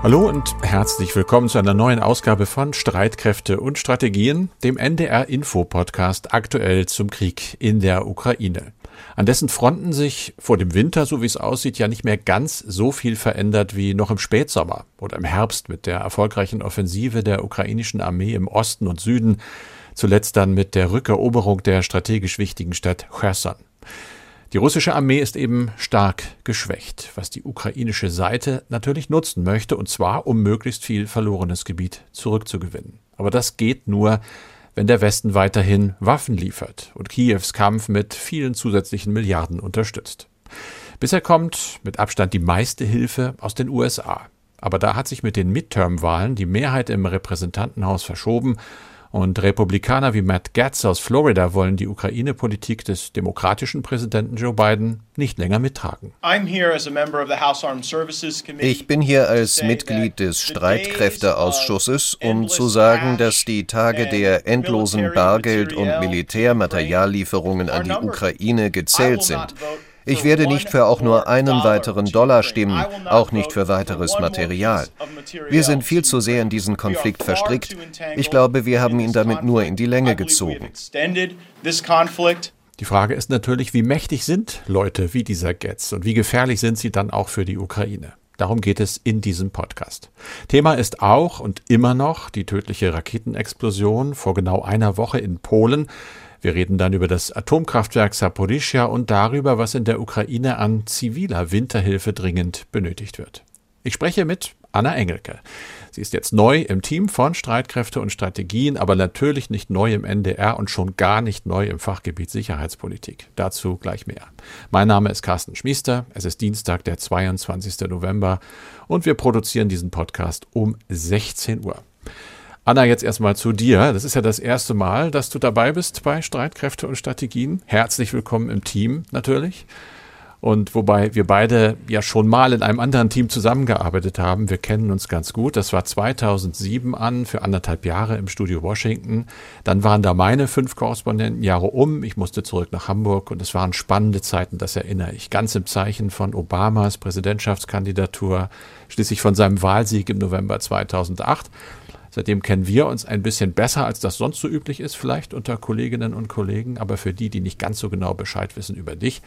Hallo und herzlich willkommen zu einer neuen Ausgabe von Streitkräfte und Strategien, dem NDR Info Podcast aktuell zum Krieg in der Ukraine. An dessen Fronten sich vor dem Winter, so wie es aussieht, ja nicht mehr ganz so viel verändert wie noch im Spätsommer oder im Herbst mit der erfolgreichen Offensive der ukrainischen Armee im Osten und Süden, zuletzt dann mit der Rückeroberung der strategisch wichtigen Stadt Cherson. Die russische Armee ist eben stark geschwächt, was die ukrainische Seite natürlich nutzen möchte, und zwar um möglichst viel verlorenes Gebiet zurückzugewinnen. Aber das geht nur, wenn der Westen weiterhin Waffen liefert und Kiews Kampf mit vielen zusätzlichen Milliarden unterstützt. Bisher kommt mit Abstand die meiste Hilfe aus den USA. Aber da hat sich mit den Midterm-Wahlen die Mehrheit im Repräsentantenhaus verschoben und Republikaner wie Matt Gaetz aus Florida wollen die Ukraine-Politik des demokratischen Präsidenten Joe Biden nicht länger mittragen. Ich bin hier als Mitglied des Streitkräfteausschusses, um zu sagen, dass die Tage der endlosen Bargeld- und Militärmateriallieferungen an die Ukraine gezählt sind. Ich werde nicht für auch nur einen weiteren Dollar stimmen, auch nicht für weiteres Material. Wir sind viel zu sehr in diesen Konflikt verstrickt. Ich glaube, wir haben ihn damit nur in die Länge gezogen. Die Frage ist natürlich, wie mächtig sind Leute wie dieser Getz und wie gefährlich sind sie dann auch für die Ukraine? Darum geht es in diesem Podcast. Thema ist auch und immer noch die tödliche Raketenexplosion vor genau einer Woche in Polen, wir reden dann über das Atomkraftwerk Saporischia und darüber, was in der Ukraine an ziviler Winterhilfe dringend benötigt wird. Ich spreche mit Anna Engelke. Sie ist jetzt neu im Team von Streitkräfte und Strategien, aber natürlich nicht neu im NDR und schon gar nicht neu im Fachgebiet Sicherheitspolitik. Dazu gleich mehr. Mein Name ist Carsten Schmiester. Es ist Dienstag, der 22. November und wir produzieren diesen Podcast um 16 Uhr. Anna, jetzt erstmal zu dir. Das ist ja das erste Mal, dass du dabei bist bei Streitkräfte und Strategien. Herzlich willkommen im Team natürlich. Und wobei wir beide ja schon mal in einem anderen Team zusammengearbeitet haben, wir kennen uns ganz gut. Das war 2007 an, für anderthalb Jahre im Studio Washington. Dann waren da meine fünf Korrespondentenjahre um. Ich musste zurück nach Hamburg und es waren spannende Zeiten, das erinnere ich. Ganz im Zeichen von Obamas Präsidentschaftskandidatur, schließlich von seinem Wahlsieg im November 2008. Seitdem kennen wir uns ein bisschen besser, als das sonst so üblich ist, vielleicht unter Kolleginnen und Kollegen. Aber für die, die nicht ganz so genau Bescheid wissen über dich,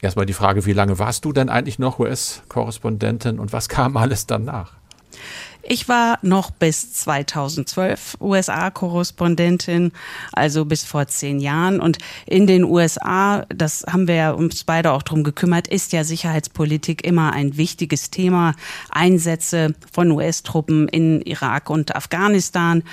erstmal die Frage, wie lange warst du denn eigentlich noch US-Korrespondentin und was kam alles danach? Ich war noch bis 2012 USA-Korrespondentin, also bis vor zehn Jahren. Und in den USA, das haben wir uns beide auch drum gekümmert, ist ja Sicherheitspolitik immer ein wichtiges Thema. Einsätze von US-Truppen in Irak und Afghanistan.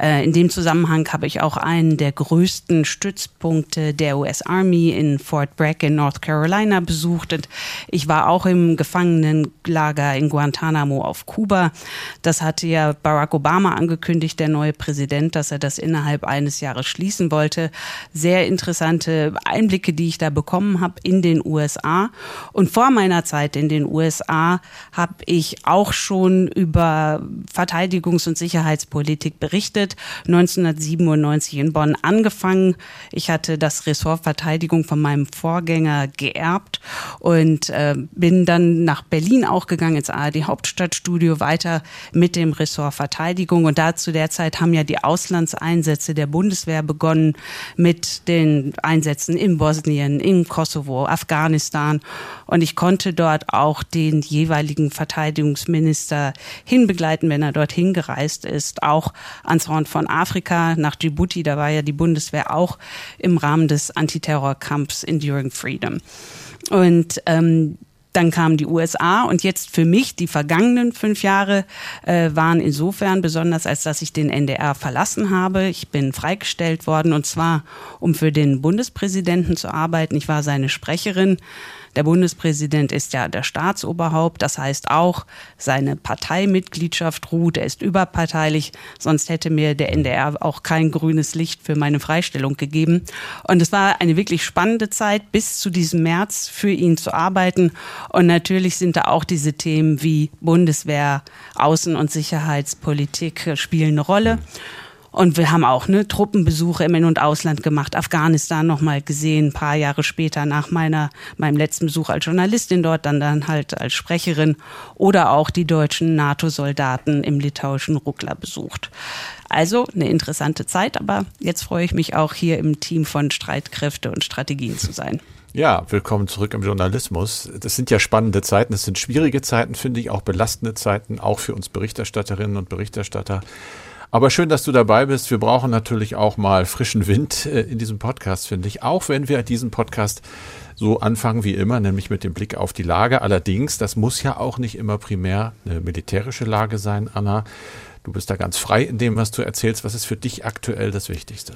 Äh, in dem Zusammenhang habe ich auch einen der größten Stützpunkte der US Army in Fort Bragg in North Carolina besucht. Und ich war auch im Gefangenenlager in Guantanamo auf Kuba. Das hatte ja Barack Obama angekündigt, der neue Präsident, dass er das innerhalb eines Jahres schließen wollte. Sehr interessante Einblicke, die ich da bekommen habe in den USA. Und vor meiner Zeit in den USA habe ich auch schon über Verteidigungs- und Sicherheitspolitik berichtet. 1997 in Bonn angefangen. Ich hatte das Ressort Verteidigung von meinem Vorgänger geerbt und äh, bin dann nach Berlin auch gegangen ins ARD Hauptstadtstudio weiter mit dem Ressort Verteidigung. Und da zu der Zeit haben ja die Auslandseinsätze der Bundeswehr begonnen mit den Einsätzen in Bosnien, in Kosovo, Afghanistan. Und ich konnte dort auch den jeweiligen Verteidigungsminister hinbegleiten, wenn er dorthin gereist ist, auch ans Horn von Afrika, nach Djibouti. Da war ja die Bundeswehr auch im Rahmen des Antiterrorkampfs Enduring Freedom. Und ähm, dann kamen die USA und jetzt für mich die vergangenen fünf Jahre äh, waren insofern besonders, als dass ich den NDR verlassen habe. Ich bin freigestellt worden und zwar, um für den Bundespräsidenten zu arbeiten. Ich war seine Sprecherin. Der Bundespräsident ist ja der Staatsoberhaupt, das heißt auch, seine Parteimitgliedschaft ruht, er ist überparteilich, sonst hätte mir der NDR auch kein grünes Licht für meine Freistellung gegeben. Und es war eine wirklich spannende Zeit, bis zu diesem März für ihn zu arbeiten. Und natürlich sind da auch diese Themen wie Bundeswehr, Außen- und Sicherheitspolitik spielen eine Rolle. Und wir haben auch ne, Truppenbesuche im In- und Ausland gemacht, Afghanistan nochmal gesehen, ein paar Jahre später nach meiner, meinem letzten Besuch als Journalistin dort, dann, dann halt als Sprecherin oder auch die deutschen NATO-Soldaten im litauischen Ruckler besucht. Also eine interessante Zeit, aber jetzt freue ich mich auch hier im Team von Streitkräfte und Strategien zu sein. Ja, willkommen zurück im Journalismus. Das sind ja spannende Zeiten, das sind schwierige Zeiten, finde ich, auch belastende Zeiten, auch für uns Berichterstatterinnen und Berichterstatter. Aber schön, dass du dabei bist. Wir brauchen natürlich auch mal frischen Wind äh, in diesem Podcast, finde ich. Auch wenn wir diesen Podcast so anfangen wie immer, nämlich mit dem Blick auf die Lage. Allerdings, das muss ja auch nicht immer primär eine militärische Lage sein, Anna. Du bist da ganz frei in dem, was du erzählst. Was ist für dich aktuell das Wichtigste?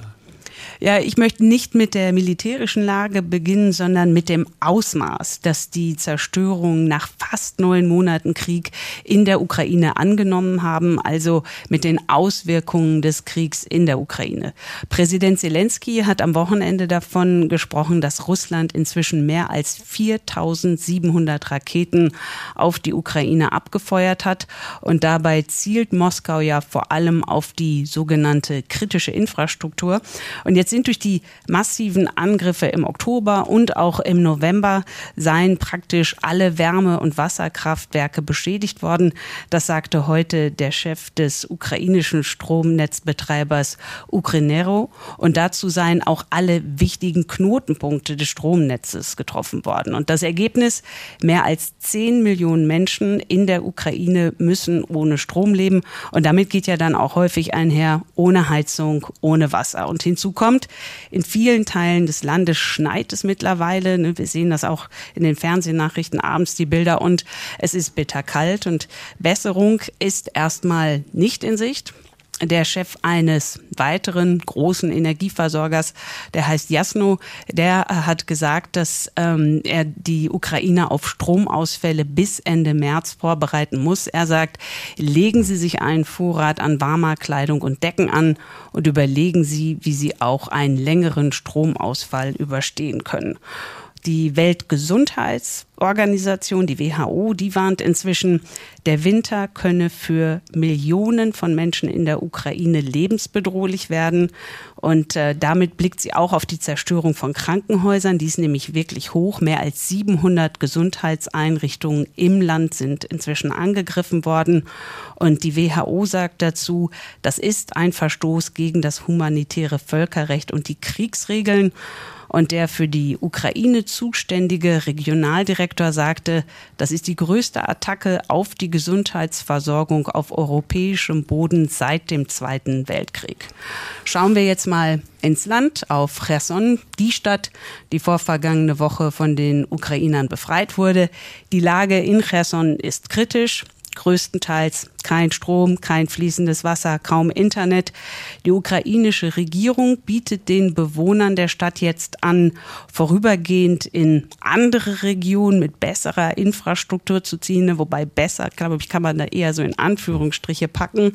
Ja, ich möchte nicht mit der militärischen Lage beginnen, sondern mit dem Ausmaß, das die Zerstörung nach fast neun Monaten Krieg in der Ukraine angenommen haben, also mit den Auswirkungen des Kriegs in der Ukraine. Präsident Zelensky hat am Wochenende davon gesprochen, dass Russland inzwischen mehr als 4700 Raketen auf die Ukraine abgefeuert hat und dabei zielt Moskau ja vor allem auf die sogenannte kritische Infrastruktur. Und jetzt sind durch die massiven Angriffe im Oktober und auch im November seien praktisch alle Wärme- und Wasserkraftwerke beschädigt worden. Das sagte heute der Chef des ukrainischen Stromnetzbetreibers Ukrenero. Und dazu seien auch alle wichtigen Knotenpunkte des Stromnetzes getroffen worden. Und das Ergebnis, mehr als 10 Millionen Menschen in der Ukraine müssen ohne Strom leben. Und damit geht ja dann auch häufig einher ohne Heizung, ohne Wasser. Und hinzu kommt. In vielen Teilen des Landes schneit es mittlerweile. Ne? Wir sehen das auch in den Fernsehnachrichten abends, die Bilder. Und es ist bitterkalt und Besserung ist erstmal nicht in Sicht der Chef eines weiteren großen Energieversorgers, der heißt Jasno, der hat gesagt, dass ähm, er die Ukraine auf Stromausfälle bis Ende März vorbereiten muss. Er sagt, legen Sie sich einen Vorrat an warmer Kleidung und Decken an und überlegen Sie, wie Sie auch einen längeren Stromausfall überstehen können. Die Weltgesundheitsorganisation, die WHO, die warnt inzwischen, der Winter könne für Millionen von Menschen in der Ukraine lebensbedrohlich werden. Und äh, damit blickt sie auch auf die Zerstörung von Krankenhäusern. Die ist nämlich wirklich hoch. Mehr als 700 Gesundheitseinrichtungen im Land sind inzwischen angegriffen worden. Und die WHO sagt dazu, das ist ein Verstoß gegen das humanitäre Völkerrecht und die Kriegsregeln. Und der für die Ukraine zuständige Regionaldirektor sagte, das ist die größte Attacke auf die Gesundheitsversorgung auf europäischem Boden seit dem Zweiten Weltkrieg. Schauen wir jetzt mal ins Land auf Cherson, die Stadt, die vorvergangene Woche von den Ukrainern befreit wurde. Die Lage in Cherson ist kritisch größtenteils kein Strom, kein fließendes Wasser, kaum Internet. Die ukrainische Regierung bietet den Bewohnern der Stadt jetzt an, vorübergehend in andere Regionen mit besserer Infrastruktur zu ziehen, wobei besser, glaube ich, kann man da eher so in Anführungsstriche packen,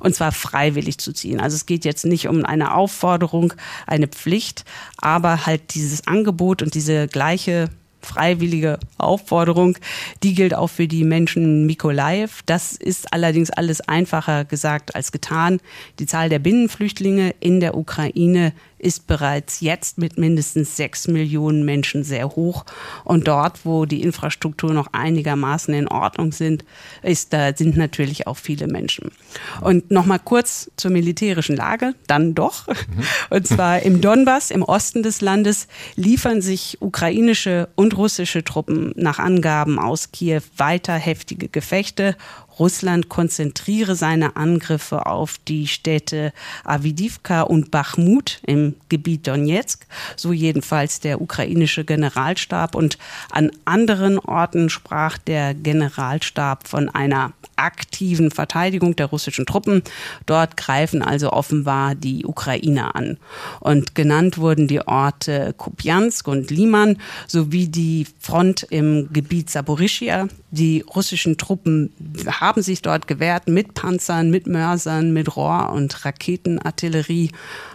und zwar freiwillig zu ziehen. Also es geht jetzt nicht um eine Aufforderung, eine Pflicht, aber halt dieses Angebot und diese gleiche freiwillige Aufforderung. Die gilt auch für die Menschen Mikolaev. Das ist allerdings alles einfacher gesagt als getan. Die Zahl der Binnenflüchtlinge in der Ukraine ist bereits jetzt mit mindestens sechs Millionen Menschen sehr hoch. Und dort, wo die Infrastruktur noch einigermaßen in Ordnung sind, ist, da sind natürlich auch viele Menschen. Und nochmal kurz zur militärischen Lage, dann doch. Mhm. Und zwar im Donbass, im Osten des Landes, liefern sich ukrainische und russische Truppen nach Angaben aus Kiew weiter heftige Gefechte. Russland konzentriere seine Angriffe auf die Städte Avidivka und Bachmut im Gebiet Donetsk, so jedenfalls der ukrainische Generalstab. Und an anderen Orten sprach der Generalstab von einer aktiven Verteidigung der russischen Truppen. Dort greifen also offenbar die Ukrainer an. Und genannt wurden die Orte Kupiansk und Liman sowie die Front im Gebiet Saporischia. Die russischen Truppen haben sich dort gewehrt mit Panzern, mit Mörsern, mit Rohr- und Raketenartillerie.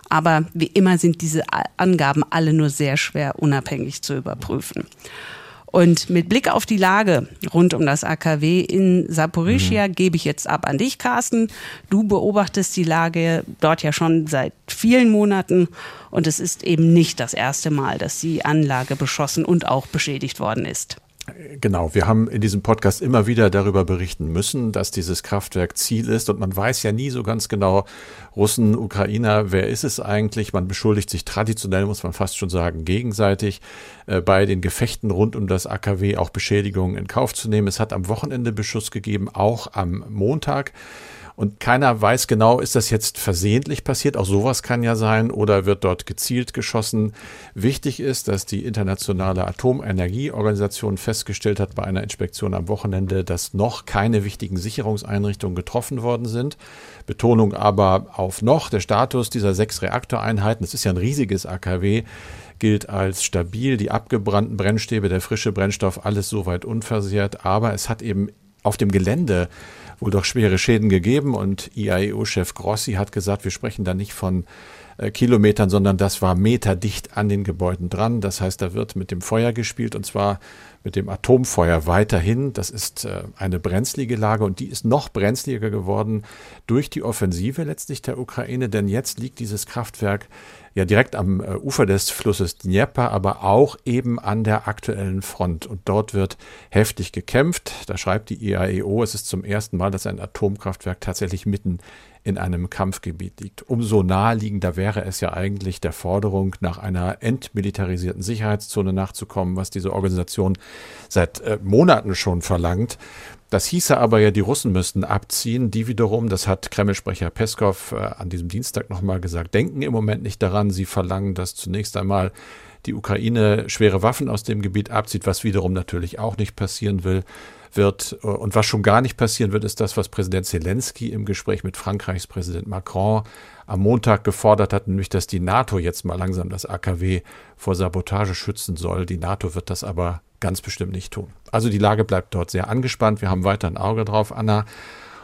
Aber wie immer sind diese Angaben alle nur sehr schwer unabhängig zu überprüfen. Und mit Blick auf die Lage rund um das AKW in Saporischia mhm. gebe ich jetzt ab an dich, Carsten. Du beobachtest die Lage dort ja schon seit vielen Monaten und es ist eben nicht das erste Mal, dass die Anlage beschossen und auch beschädigt worden ist. Genau, wir haben in diesem Podcast immer wieder darüber berichten müssen, dass dieses Kraftwerk Ziel ist und man weiß ja nie so ganz genau, Russen, Ukrainer, wer ist es eigentlich? Man beschuldigt sich traditionell, muss man fast schon sagen, gegenseitig äh, bei den Gefechten rund um das AKW auch Beschädigungen in Kauf zu nehmen. Es hat am Wochenende Beschuss gegeben, auch am Montag. Und keiner weiß genau, ist das jetzt versehentlich passiert? Auch sowas kann ja sein oder wird dort gezielt geschossen. Wichtig ist, dass die Internationale Atomenergieorganisation festgestellt hat bei einer Inspektion am Wochenende, dass noch keine wichtigen Sicherungseinrichtungen getroffen worden sind. Betonung aber auf noch. Der Status dieser sechs Reaktoreinheiten, das ist ja ein riesiges AKW, gilt als stabil. Die abgebrannten Brennstäbe, der frische Brennstoff, alles soweit unversehrt. Aber es hat eben auf dem Gelände wohl doch schwere Schäden gegeben und IAEO-Chef Grossi hat gesagt, wir sprechen da nicht von äh, Kilometern, sondern das war meterdicht an den Gebäuden dran. Das heißt, da wird mit dem Feuer gespielt und zwar mit dem Atomfeuer weiterhin. Das ist äh, eine brenzlige Lage und die ist noch brenzliger geworden durch die Offensive letztlich der Ukraine, denn jetzt liegt dieses Kraftwerk ja direkt am äh, Ufer des Flusses Dnieper, aber auch eben an der aktuellen Front. Und dort wird heftig gekämpft. Da schreibt die IAEO, es ist zum ersten Mal, dass ein Atomkraftwerk tatsächlich mitten in einem Kampfgebiet liegt. Umso naheliegender wäre es ja eigentlich der Forderung, nach einer entmilitarisierten Sicherheitszone nachzukommen, was diese Organisation seit äh, Monaten schon verlangt. Das hieße aber ja, die Russen müssten abziehen. Die wiederum, das hat Kreml-Sprecher Peskov äh, an diesem Dienstag nochmal gesagt, denken im Moment nicht daran. Sie verlangen, dass zunächst einmal die Ukraine schwere Waffen aus dem Gebiet abzieht, was wiederum natürlich auch nicht passieren will wird. Äh, und was schon gar nicht passieren wird, ist das, was Präsident Zelensky im Gespräch mit Frankreichs Präsident Macron am Montag gefordert hat, nämlich dass die NATO jetzt mal langsam das AKW vor Sabotage schützen soll. Die NATO wird das aber ganz bestimmt nicht tun. Also die Lage bleibt dort sehr angespannt. Wir haben weiter ein Auge drauf, Anna.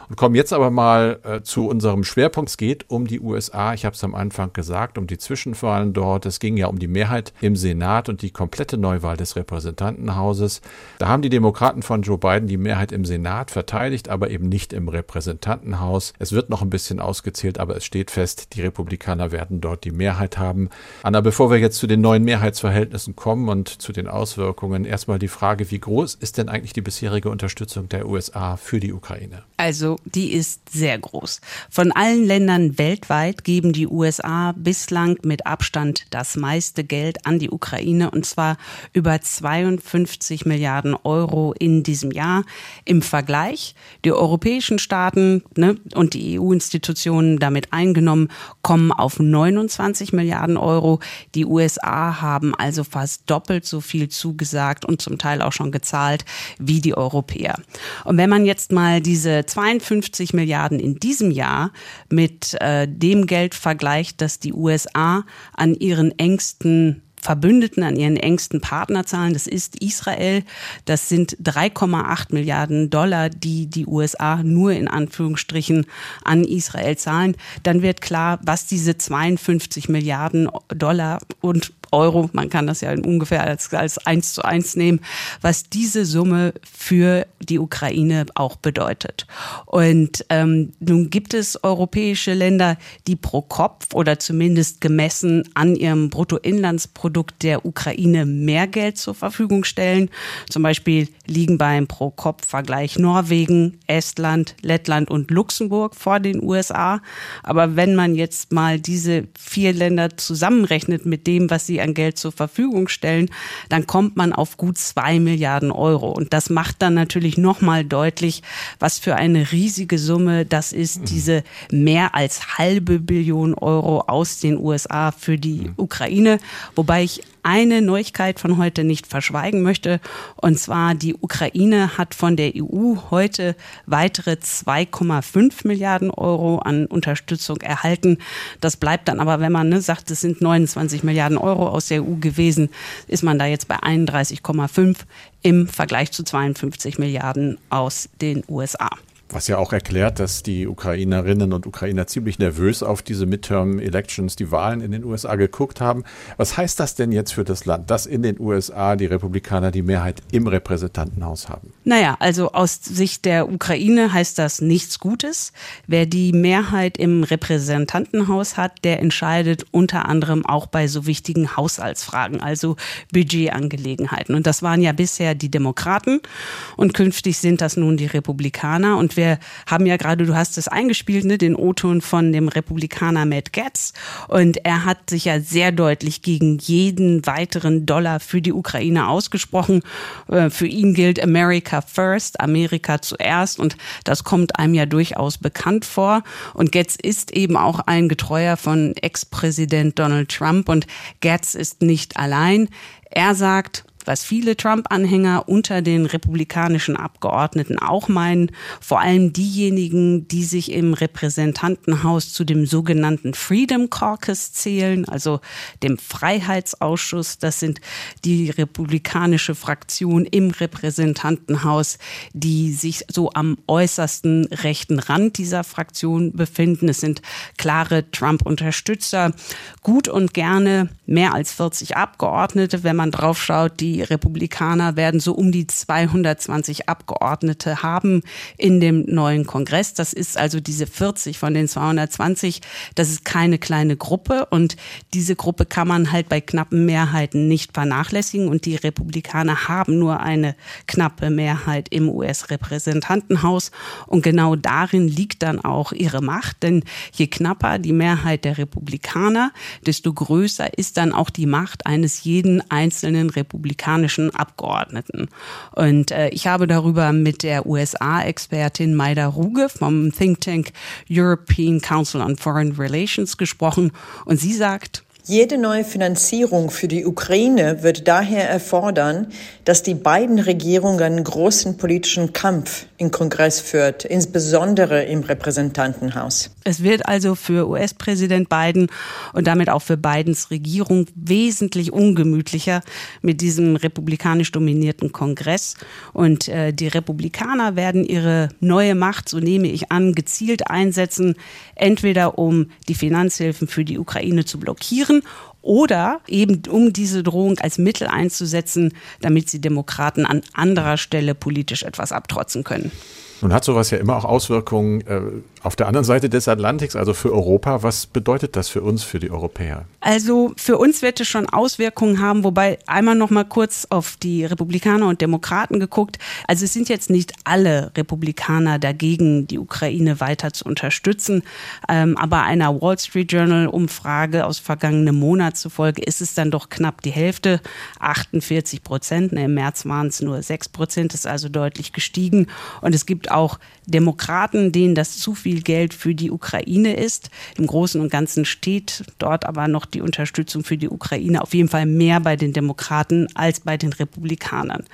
Und kommen jetzt aber mal äh, zu unserem Schwerpunkt. Es geht um die USA. Ich habe es am Anfang gesagt, um die Zwischenwahlen dort. Es ging ja um die Mehrheit im Senat und die komplette Neuwahl des Repräsentantenhauses. Da haben die Demokraten von Joe Biden die Mehrheit im Senat verteidigt, aber eben nicht im Repräsentantenhaus. Es wird noch ein bisschen ausgezählt, aber es steht fest, die Republikaner werden dort die Mehrheit haben. Anna, bevor wir jetzt zu den neuen Mehrheitsverhältnissen kommen und zu den Auswirkungen, erstmal die Frage, wie groß ist denn eigentlich die bisherige Unterstützung der USA für die Ukraine? Also die ist sehr groß. Von allen Ländern weltweit geben die USA bislang mit Abstand das meiste Geld an die Ukraine und zwar über 52 Milliarden Euro in diesem Jahr. Im Vergleich, die europäischen Staaten ne, und die EU-Institutionen damit eingenommen, kommen auf 29 Milliarden Euro. Die USA haben also fast doppelt so viel zugesagt und zum Teil auch schon gezahlt wie die Europäer. Und wenn man jetzt mal diese 52 52 Milliarden in diesem Jahr mit äh, dem Geld vergleicht, das die USA an ihren engsten Verbündeten, an ihren engsten Partner zahlen. Das ist Israel. Das sind 3,8 Milliarden Dollar, die die USA nur in Anführungsstrichen an Israel zahlen. Dann wird klar, was diese 52 Milliarden Dollar und Euro, man kann das ja ungefähr als, als eins zu eins nehmen, was diese Summe für die Ukraine auch bedeutet. Und ähm, nun gibt es europäische Länder, die pro Kopf oder zumindest gemessen an ihrem Bruttoinlandsprodukt der Ukraine mehr Geld zur Verfügung stellen. Zum Beispiel liegen beim Pro-Kopf-Vergleich Norwegen, Estland, Lettland und Luxemburg vor den USA. Aber wenn man jetzt mal diese vier Länder zusammenrechnet mit dem, was sie an Geld zur Verfügung stellen, dann kommt man auf gut zwei Milliarden Euro. Und das macht dann natürlich nochmal deutlich, was für eine riesige Summe das ist, mhm. diese mehr als halbe Billion Euro aus den USA für die mhm. Ukraine. Wobei ich eine Neuigkeit von heute nicht verschweigen möchte. Und zwar die Ukraine hat von der EU heute weitere 2,5 Milliarden Euro an Unterstützung erhalten. Das bleibt dann aber, wenn man ne, sagt, es sind 29 Milliarden Euro aus der EU gewesen, ist man da jetzt bei 31,5 im Vergleich zu 52 Milliarden aus den USA. Was ja auch erklärt, dass die Ukrainerinnen und Ukrainer ziemlich nervös auf diese Midterm Elections, die Wahlen in den USA geguckt haben. Was heißt das denn jetzt für das Land, dass in den USA die Republikaner die Mehrheit im Repräsentantenhaus haben? Naja, also aus Sicht der Ukraine heißt das nichts Gutes. Wer die Mehrheit im Repräsentantenhaus hat, der entscheidet unter anderem auch bei so wichtigen Haushaltsfragen, also Budgetangelegenheiten. Und das waren ja bisher die Demokraten und künftig sind das nun die Republikaner. Und wer wir haben ja gerade, du hast es eingespielt, ne, den O-Ton von dem Republikaner Matt Getz. Und er hat sich ja sehr deutlich gegen jeden weiteren Dollar für die Ukraine ausgesprochen. Äh, für ihn gilt America first, Amerika zuerst. Und das kommt einem ja durchaus bekannt vor. Und Getz ist eben auch ein Getreuer von Ex-Präsident Donald Trump. Und Getz ist nicht allein. Er sagt, was viele Trump-Anhänger unter den republikanischen Abgeordneten auch meinen, vor allem diejenigen, die sich im Repräsentantenhaus zu dem sogenannten Freedom Caucus zählen, also dem Freiheitsausschuss. Das sind die republikanische Fraktion im Repräsentantenhaus, die sich so am äußersten rechten Rand dieser Fraktion befinden. Es sind klare Trump-Unterstützer, gut und gerne mehr als 40 Abgeordnete, wenn man drauf schaut, die die Republikaner werden so um die 220 Abgeordnete haben in dem neuen Kongress. Das ist also diese 40 von den 220. Das ist keine kleine Gruppe und diese Gruppe kann man halt bei knappen Mehrheiten nicht vernachlässigen und die Republikaner haben nur eine knappe Mehrheit im US-Repräsentantenhaus und genau darin liegt dann auch ihre Macht, denn je knapper die Mehrheit der Republikaner, desto größer ist dann auch die Macht eines jeden einzelnen Republikaners amerikanischen Abgeordneten. Und äh, ich habe darüber mit der USA-Expertin Maida Ruge vom Think Tank European Council on Foreign Relations gesprochen. Und sie sagt, jede neue Finanzierung für die Ukraine wird daher erfordern, dass die beiden Regierungen einen großen politischen Kampf im Kongress führt, insbesondere im Repräsentantenhaus. Es wird also für US-Präsident Biden und damit auch für Bidens Regierung wesentlich ungemütlicher mit diesem republikanisch dominierten Kongress. Und äh, die Republikaner werden ihre neue Macht, so nehme ich an, gezielt einsetzen, entweder um die Finanzhilfen für die Ukraine zu blockieren oder eben um diese Drohung als Mittel einzusetzen, damit sie Demokraten an anderer Stelle politisch etwas abtrotzen können. Nun hat sowas ja immer auch Auswirkungen äh, auf der anderen Seite des Atlantiks, also für Europa. Was bedeutet das für uns, für die Europäer? Also für uns wird es schon Auswirkungen haben, wobei einmal noch mal kurz auf die Republikaner und Demokraten geguckt. Also es sind jetzt nicht alle Republikaner dagegen, die Ukraine weiter zu unterstützen. Ähm, aber einer Wall Street Journal Umfrage aus vergangenem Monat zufolge ist es dann doch knapp die Hälfte, 48 Prozent. Im März waren es nur 6 Prozent, ist also deutlich gestiegen. Und es gibt auch Demokraten, denen das zu viel Geld für die Ukraine ist. Im Großen und Ganzen steht dort aber noch die Unterstützung für die Ukraine auf jeden Fall mehr bei den Demokraten als bei den Republikanern.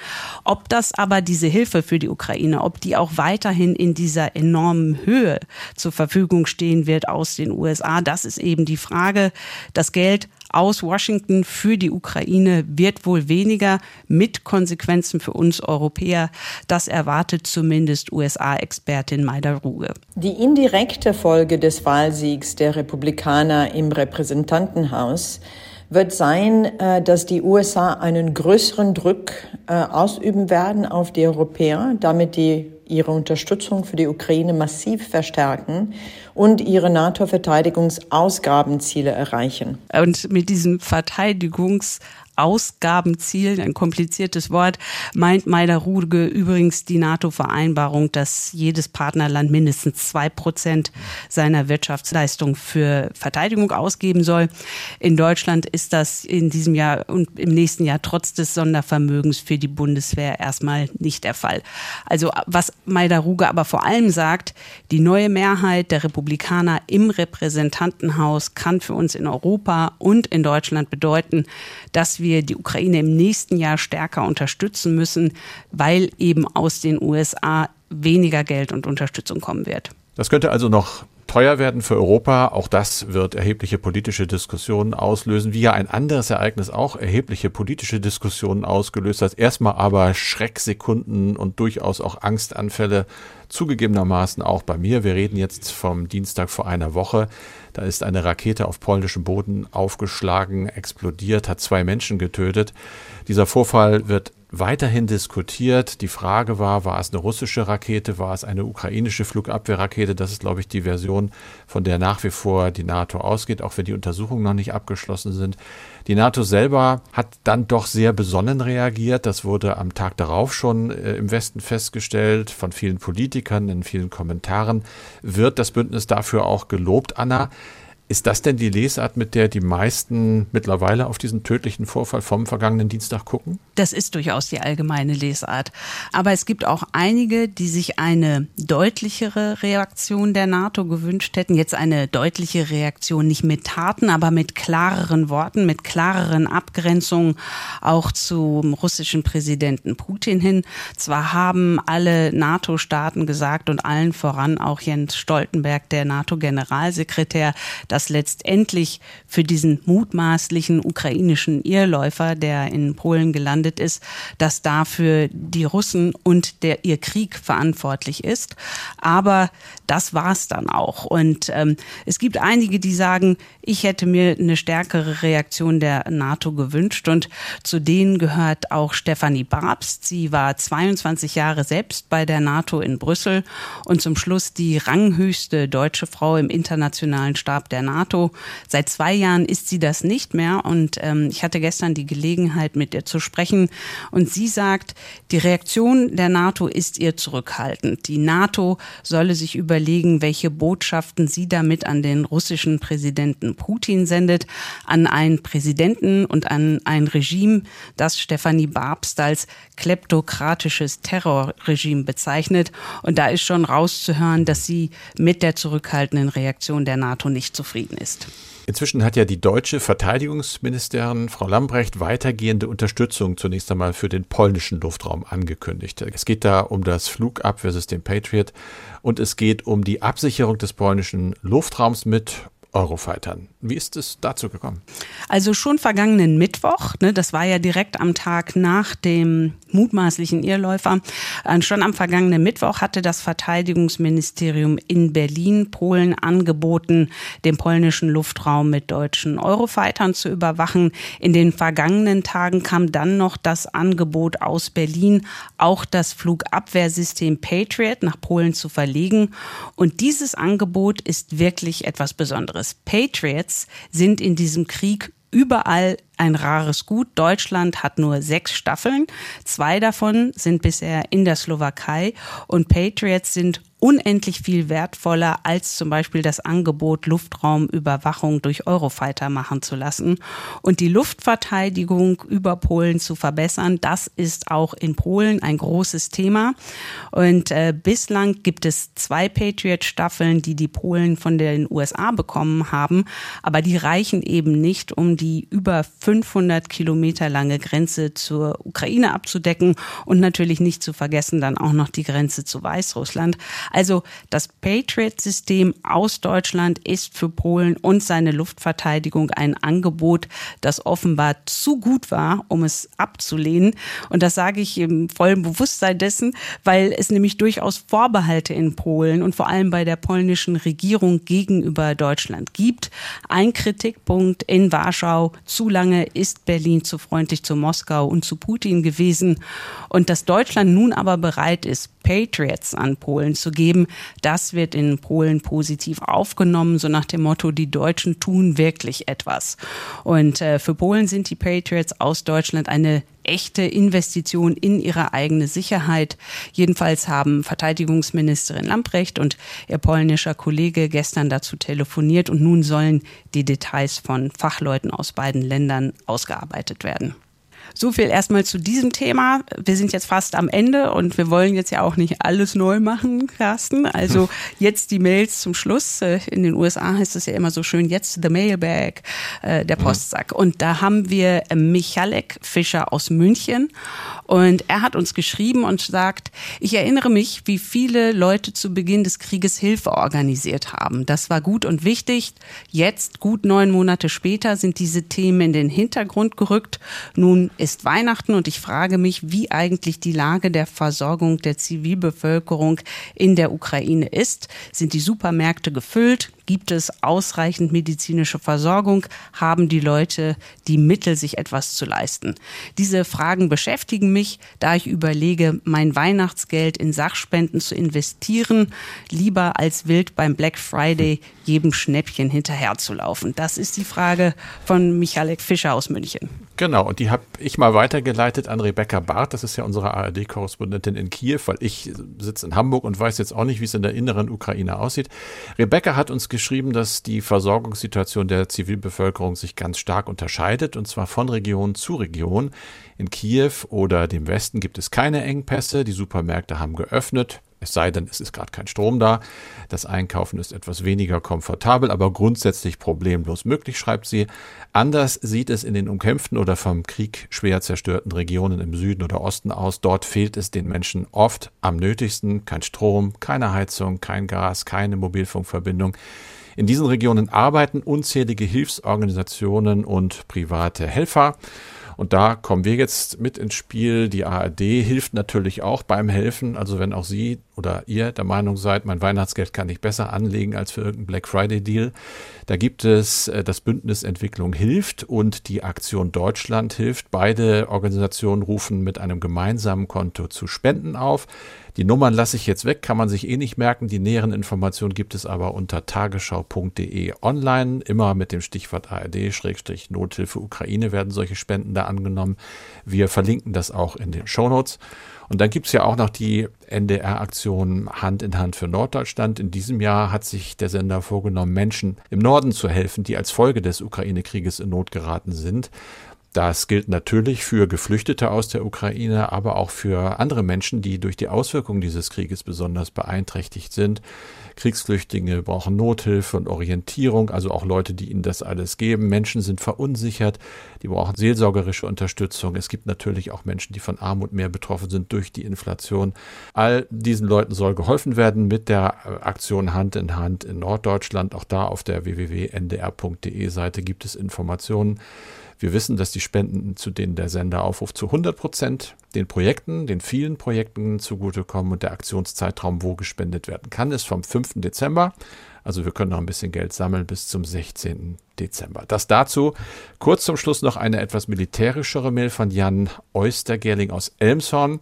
Ob das aber diese Hilfe für die Ukraine, ob die auch weiterhin in dieser enormen Höhe zur Verfügung stehen wird aus den USA, das ist eben die Frage. Das Geld aus Washington für die Ukraine wird wohl weniger mit Konsequenzen für uns Europäer. Das erwartet zumindest USA-Expertin Maida Ruge. Die indirekte Folge des Wahlsiegs der Republikaner im Repräsentantenhaus wird sein, äh, dass die USA einen größeren Druck äh, ausüben werden auf die Europäer, damit die ihre Unterstützung für die Ukraine massiv verstärken und ihre NATO-Verteidigungsausgabenziele erreichen. Und mit diesem Verteidigungs Ausgabenzielen, ein kompliziertes Wort, meint Maida Ruge übrigens die NATO-Vereinbarung, dass jedes Partnerland mindestens zwei Prozent seiner Wirtschaftsleistung für Verteidigung ausgeben soll. In Deutschland ist das in diesem Jahr und im nächsten Jahr trotz des Sondervermögens für die Bundeswehr erstmal nicht der Fall. Also was Maida Ruge aber vor allem sagt, die neue Mehrheit der Republikaner im Repräsentantenhaus kann für uns in Europa und in Deutschland bedeuten, dass wir die Ukraine im nächsten Jahr stärker unterstützen müssen, weil eben aus den USA weniger Geld und Unterstützung kommen wird. Das könnte also noch teuer werden für Europa. Auch das wird erhebliche politische Diskussionen auslösen, wie ja ein anderes Ereignis auch erhebliche politische Diskussionen ausgelöst hat. Erstmal aber Schrecksekunden und durchaus auch Angstanfälle, zugegebenermaßen auch bei mir. Wir reden jetzt vom Dienstag vor einer Woche. Da ist eine Rakete auf polnischem Boden aufgeschlagen, explodiert, hat zwei Menschen getötet. Dieser Vorfall wird weiterhin diskutiert. Die Frage war, war es eine russische Rakete, war es eine ukrainische Flugabwehrrakete? Das ist, glaube ich, die Version, von der nach wie vor die NATO ausgeht, auch wenn die Untersuchungen noch nicht abgeschlossen sind. Die NATO selber hat dann doch sehr besonnen reagiert. Das wurde am Tag darauf schon äh, im Westen festgestellt von vielen Politikern, in vielen Kommentaren. Wird das Bündnis dafür auch gelobt, Anna? Ist das denn die Lesart, mit der die meisten mittlerweile auf diesen tödlichen Vorfall vom vergangenen Dienstag gucken? Das ist durchaus die allgemeine Lesart. Aber es gibt auch einige, die sich eine deutlichere Reaktion der NATO gewünscht hätten. Jetzt eine deutliche Reaktion nicht mit Taten, aber mit klareren Worten, mit klareren Abgrenzungen auch zum russischen Präsidenten Putin hin. Zwar haben alle NATO-Staaten gesagt und allen voran auch Jens Stoltenberg, der NATO-Generalsekretär, dass dass letztendlich für diesen mutmaßlichen ukrainischen Irrläufer, der in Polen gelandet ist, dass dafür die Russen und der ihr Krieg verantwortlich ist. Aber das war's dann auch. Und ähm, es gibt einige, die sagen, ich hätte mir eine stärkere Reaktion der NATO gewünscht. Und zu denen gehört auch Stefanie Babst. Sie war 22 Jahre selbst bei der NATO in Brüssel und zum Schluss die ranghöchste deutsche Frau im internationalen Stab der NATO. Seit zwei Jahren ist sie das nicht mehr und ähm, ich hatte gestern die Gelegenheit, mit ihr zu sprechen und sie sagt, die Reaktion der NATO ist ihr zurückhaltend. Die NATO solle sich überlegen, welche Botschaften sie damit an den russischen Präsidenten Putin sendet, an einen Präsidenten und an ein Regime, das Stefanie Babst als kleptokratisches Terrorregime bezeichnet. Und da ist schon rauszuhören, dass sie mit der zurückhaltenden Reaktion der NATO nicht zufrieden zufrieden ist. Inzwischen hat ja die deutsche Verteidigungsministerin Frau Lambrecht weitergehende Unterstützung zunächst einmal für den polnischen Luftraum angekündigt. Es geht da um das Flugabwehrsystem Patriot und es geht um die Absicherung des polnischen Luftraums mit Eurofightern. Wie ist es dazu gekommen? Also schon vergangenen Mittwoch, ne, das war ja direkt am Tag nach dem mutmaßlichen Irrläufer, äh, schon am vergangenen Mittwoch hatte das Verteidigungsministerium in Berlin Polen angeboten, den polnischen Luftraum mit deutschen Eurofightern zu überwachen. In den vergangenen Tagen kam dann noch das Angebot aus Berlin, auch das Flugabwehrsystem Patriot nach Polen zu verlegen. Und dieses Angebot ist wirklich etwas Besonderes. Patriot Jets sind in diesem Krieg überall ein rares Gut. Deutschland hat nur sechs Staffeln. Zwei davon sind bisher in der Slowakei und Patriots sind unendlich viel wertvoller als zum Beispiel das Angebot, Luftraumüberwachung durch Eurofighter machen zu lassen. Und die Luftverteidigung über Polen zu verbessern, das ist auch in Polen ein großes Thema. Und äh, bislang gibt es zwei Patriot-Staffeln, die die Polen von den USA bekommen haben, aber die reichen eben nicht, um die über 500 Kilometer lange Grenze zur Ukraine abzudecken und natürlich nicht zu vergessen dann auch noch die Grenze zu Weißrussland. Also das Patriot-System aus Deutschland ist für Polen und seine Luftverteidigung ein Angebot, das offenbar zu gut war, um es abzulehnen. Und das sage ich im vollen Bewusstsein dessen, weil es nämlich durchaus Vorbehalte in Polen und vor allem bei der polnischen Regierung gegenüber Deutschland gibt. Ein Kritikpunkt in Warschau, zu lange ist Berlin zu freundlich zu Moskau und zu Putin gewesen. Und dass Deutschland nun aber bereit ist, Patriots an Polen zu geben, das wird in Polen positiv aufgenommen, so nach dem Motto, die Deutschen tun wirklich etwas. Und äh, für Polen sind die Patriots aus Deutschland eine echte Investition in ihre eigene Sicherheit. Jedenfalls haben Verteidigungsministerin Lamprecht und ihr polnischer Kollege gestern dazu telefoniert und nun sollen die Details von Fachleuten aus beiden Ländern ausgearbeitet werden. So viel erstmal zu diesem Thema. Wir sind jetzt fast am Ende und wir wollen jetzt ja auch nicht alles neu machen, Carsten. Also jetzt die Mails zum Schluss. Äh, in den USA heißt es ja immer so schön, jetzt the mailbag, äh, der. Postsack. Und da haben wir Michalek Fischer aus München und er hat uns geschrieben und sagt, ich erinnere mich, wie viele Leute zu Beginn des Krieges Hilfe organisiert haben. Das war gut und wichtig. Jetzt, gut neun Monate später, sind diese Themen in den Hintergrund gerückt. Nun ist Weihnachten und ich frage mich, wie eigentlich die Lage der Versorgung der Zivilbevölkerung in der Ukraine ist. Sind die Supermärkte gefüllt? Gibt es ausreichend medizinische Versorgung? Haben die Leute die Mittel, sich etwas zu leisten? Diese Fragen beschäftigen mich, da ich überlege, mein Weihnachtsgeld in Sachspenden zu investieren, lieber als wild beim Black Friday jedem Schnäppchen hinterherzulaufen. Das ist die Frage von Michalek Fischer aus München. Genau, und die habe ich mal weitergeleitet an Rebecca Barth, das ist ja unsere ARD-Korrespondentin in Kiew, weil ich sitze in Hamburg und weiß jetzt auch nicht, wie es in der inneren Ukraine aussieht. Rebecca hat uns geschrieben, dass die Versorgungssituation der Zivilbevölkerung sich ganz stark unterscheidet, und zwar von Region zu Region. In Kiew oder dem Westen gibt es keine Engpässe, die Supermärkte haben geöffnet, es sei denn, es ist gerade kein Strom da. Das Einkaufen ist etwas weniger komfortabel, aber grundsätzlich problemlos möglich, schreibt sie. Anders sieht es in den umkämpften oder vom Krieg schwer zerstörten Regionen im Süden oder Osten aus. Dort fehlt es den Menschen oft am nötigsten. Kein Strom, keine Heizung, kein Gas, keine Mobilfunkverbindung. In diesen Regionen arbeiten unzählige Hilfsorganisationen und private Helfer. Und da kommen wir jetzt mit ins Spiel. Die ARD hilft natürlich auch beim Helfen. Also wenn auch Sie oder ihr der Meinung seid, mein Weihnachtsgeld kann ich besser anlegen als für irgendeinen Black Friday Deal, da gibt es äh, das Bündnis Entwicklung hilft und die Aktion Deutschland hilft. Beide Organisationen rufen mit einem gemeinsamen Konto zu Spenden auf. Die Nummern lasse ich jetzt weg, kann man sich eh nicht merken. Die näheren Informationen gibt es aber unter tagesschau.de online. Immer mit dem Stichwort ARD-Nothilfe Ukraine werden solche Spenden da angenommen. Wir verlinken das auch in den Shownotes. Und dann gibt es ja auch noch die NDR-Aktion Hand in Hand für Norddeutschland. In diesem Jahr hat sich der Sender vorgenommen, Menschen im Norden zu helfen, die als Folge des Ukraine-Krieges in Not geraten sind. Das gilt natürlich für Geflüchtete aus der Ukraine, aber auch für andere Menschen, die durch die Auswirkungen dieses Krieges besonders beeinträchtigt sind. Kriegsflüchtlinge brauchen Nothilfe und Orientierung, also auch Leute, die ihnen das alles geben. Menschen sind verunsichert, die brauchen seelsorgerische Unterstützung. Es gibt natürlich auch Menschen, die von Armut mehr betroffen sind durch die Inflation. All diesen Leuten soll geholfen werden mit der Aktion Hand in Hand in Norddeutschland. Auch da auf der www.ndr.de Seite gibt es Informationen. Wir wissen, dass die Spenden, zu denen der Sender aufruft, zu 100 Prozent den Projekten, den vielen Projekten zugutekommen und der Aktionszeitraum, wo gespendet werden kann, ist vom 5. Dezember. Also wir können noch ein bisschen Geld sammeln bis zum 16. Dezember. Das dazu. Kurz zum Schluss noch eine etwas militärischere Mail von Jan Oystergerling aus Elmshorn.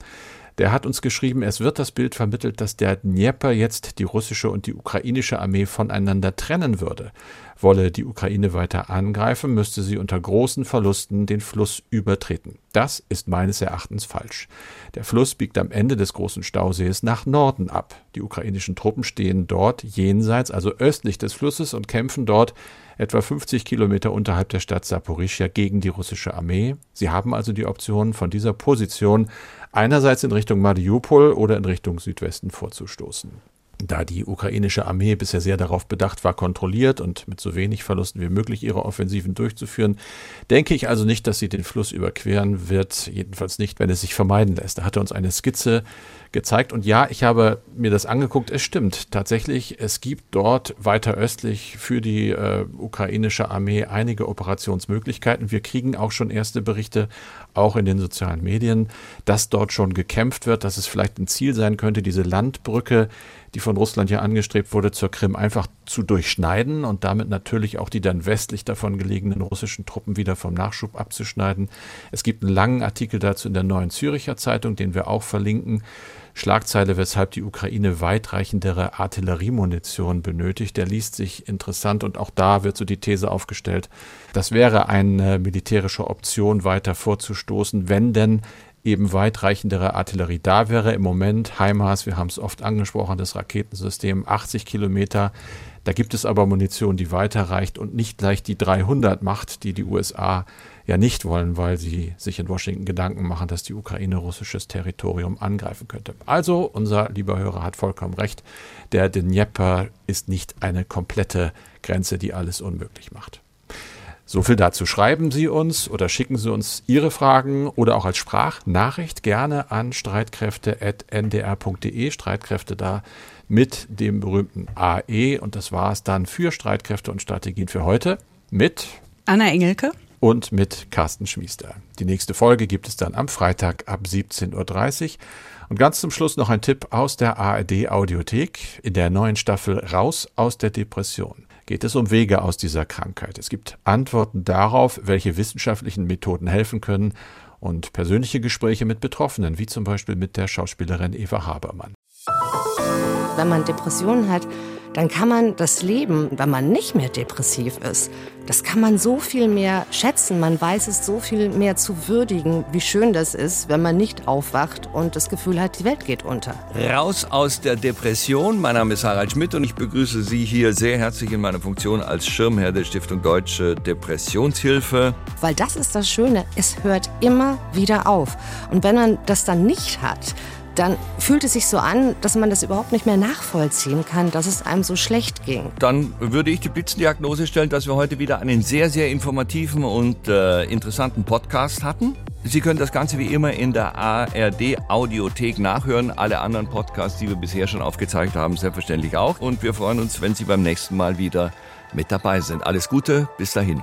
Der hat uns geschrieben, es wird das Bild vermittelt, dass der Dnieper jetzt die russische und die ukrainische Armee voneinander trennen würde. Wolle die Ukraine weiter angreifen, müsste sie unter großen Verlusten den Fluss übertreten. Das ist meines Erachtens falsch. Der Fluss biegt am Ende des großen Stausees nach Norden ab. Die ukrainischen Truppen stehen dort jenseits, also östlich des Flusses und kämpfen dort etwa 50 Kilometer unterhalb der Stadt Saporischia gegen die russische Armee. Sie haben also die Option, von dieser Position einerseits in Richtung Mariupol oder in Richtung Südwesten vorzustoßen. Da die ukrainische Armee bisher sehr darauf bedacht war, kontrolliert und mit so wenig Verlusten wie möglich ihre Offensiven durchzuführen, denke ich also nicht, dass sie den Fluss überqueren wird, jedenfalls nicht, wenn es sich vermeiden lässt. Da hat er uns eine Skizze gezeigt. Und ja, ich habe mir das angeguckt. Es stimmt tatsächlich. Es gibt dort weiter östlich für die äh, ukrainische Armee einige Operationsmöglichkeiten. Wir kriegen auch schon erste Berichte, auch in den sozialen Medien, dass dort schon gekämpft wird, dass es vielleicht ein Ziel sein könnte, diese Landbrücke, die von Russland ja angestrebt wurde, zur Krim einfach zu durchschneiden und damit natürlich auch die dann westlich davon gelegenen russischen Truppen wieder vom Nachschub abzuschneiden. Es gibt einen langen Artikel dazu in der Neuen Züricher Zeitung, den wir auch verlinken. Schlagzeile, weshalb die Ukraine weitreichendere Artilleriemunition benötigt. Der liest sich interessant und auch da wird so die These aufgestellt, das wäre eine militärische Option weiter vorzustoßen, wenn denn eben weitreichendere Artillerie da wäre. Im Moment HIMARS, wir haben es oft angesprochen, das Raketensystem 80 Kilometer. Da gibt es aber Munition, die weiterreicht und nicht gleich die 300 macht, die die USA ja nicht wollen, weil sie sich in Washington Gedanken machen, dass die Ukraine russisches Territorium angreifen könnte. Also, unser lieber Hörer hat vollkommen recht, der Dnieper ist nicht eine komplette Grenze, die alles unmöglich macht. So viel dazu. Schreiben Sie uns oder schicken Sie uns Ihre Fragen oder auch als Sprachnachricht gerne an streitkräfte.ndr.de. Streitkräfte da mit dem berühmten AE. Und das war es dann für Streitkräfte und Strategien für heute mit Anna Engelke und mit Carsten Schmiester. Die nächste Folge gibt es dann am Freitag ab 17.30 Uhr. Und ganz zum Schluss noch ein Tipp aus der ARD Audiothek. In der neuen Staffel Raus aus der Depression geht es um Wege aus dieser Krankheit. Es gibt Antworten darauf, welche wissenschaftlichen Methoden helfen können und persönliche Gespräche mit Betroffenen, wie zum Beispiel mit der Schauspielerin Eva Habermann. Wenn man Depressionen hat, dann kann man das Leben, wenn man nicht mehr depressiv ist, das kann man so viel mehr schätzen. Man weiß es so viel mehr zu würdigen, wie schön das ist, wenn man nicht aufwacht und das Gefühl hat, die Welt geht unter. Raus aus der Depression. Mein Name ist Harald Schmidt und ich begrüße Sie hier sehr herzlich in meiner Funktion als Schirmherr der Stiftung Deutsche Depressionshilfe. Weil das ist das Schöne, es hört immer wieder auf. Und wenn man das dann nicht hat, dann fühlt es sich so an, dass man das überhaupt nicht mehr nachvollziehen kann, dass es einem so schlecht ging. Dann würde ich die Blitzendiagnose stellen, dass wir heute wieder einen sehr, sehr informativen und äh, interessanten Podcast hatten. Sie können das Ganze wie immer in der ARD Audiothek nachhören. Alle anderen Podcasts, die wir bisher schon aufgezeigt haben, selbstverständlich auch. Und wir freuen uns, wenn Sie beim nächsten Mal wieder mit dabei sind. Alles Gute, bis dahin.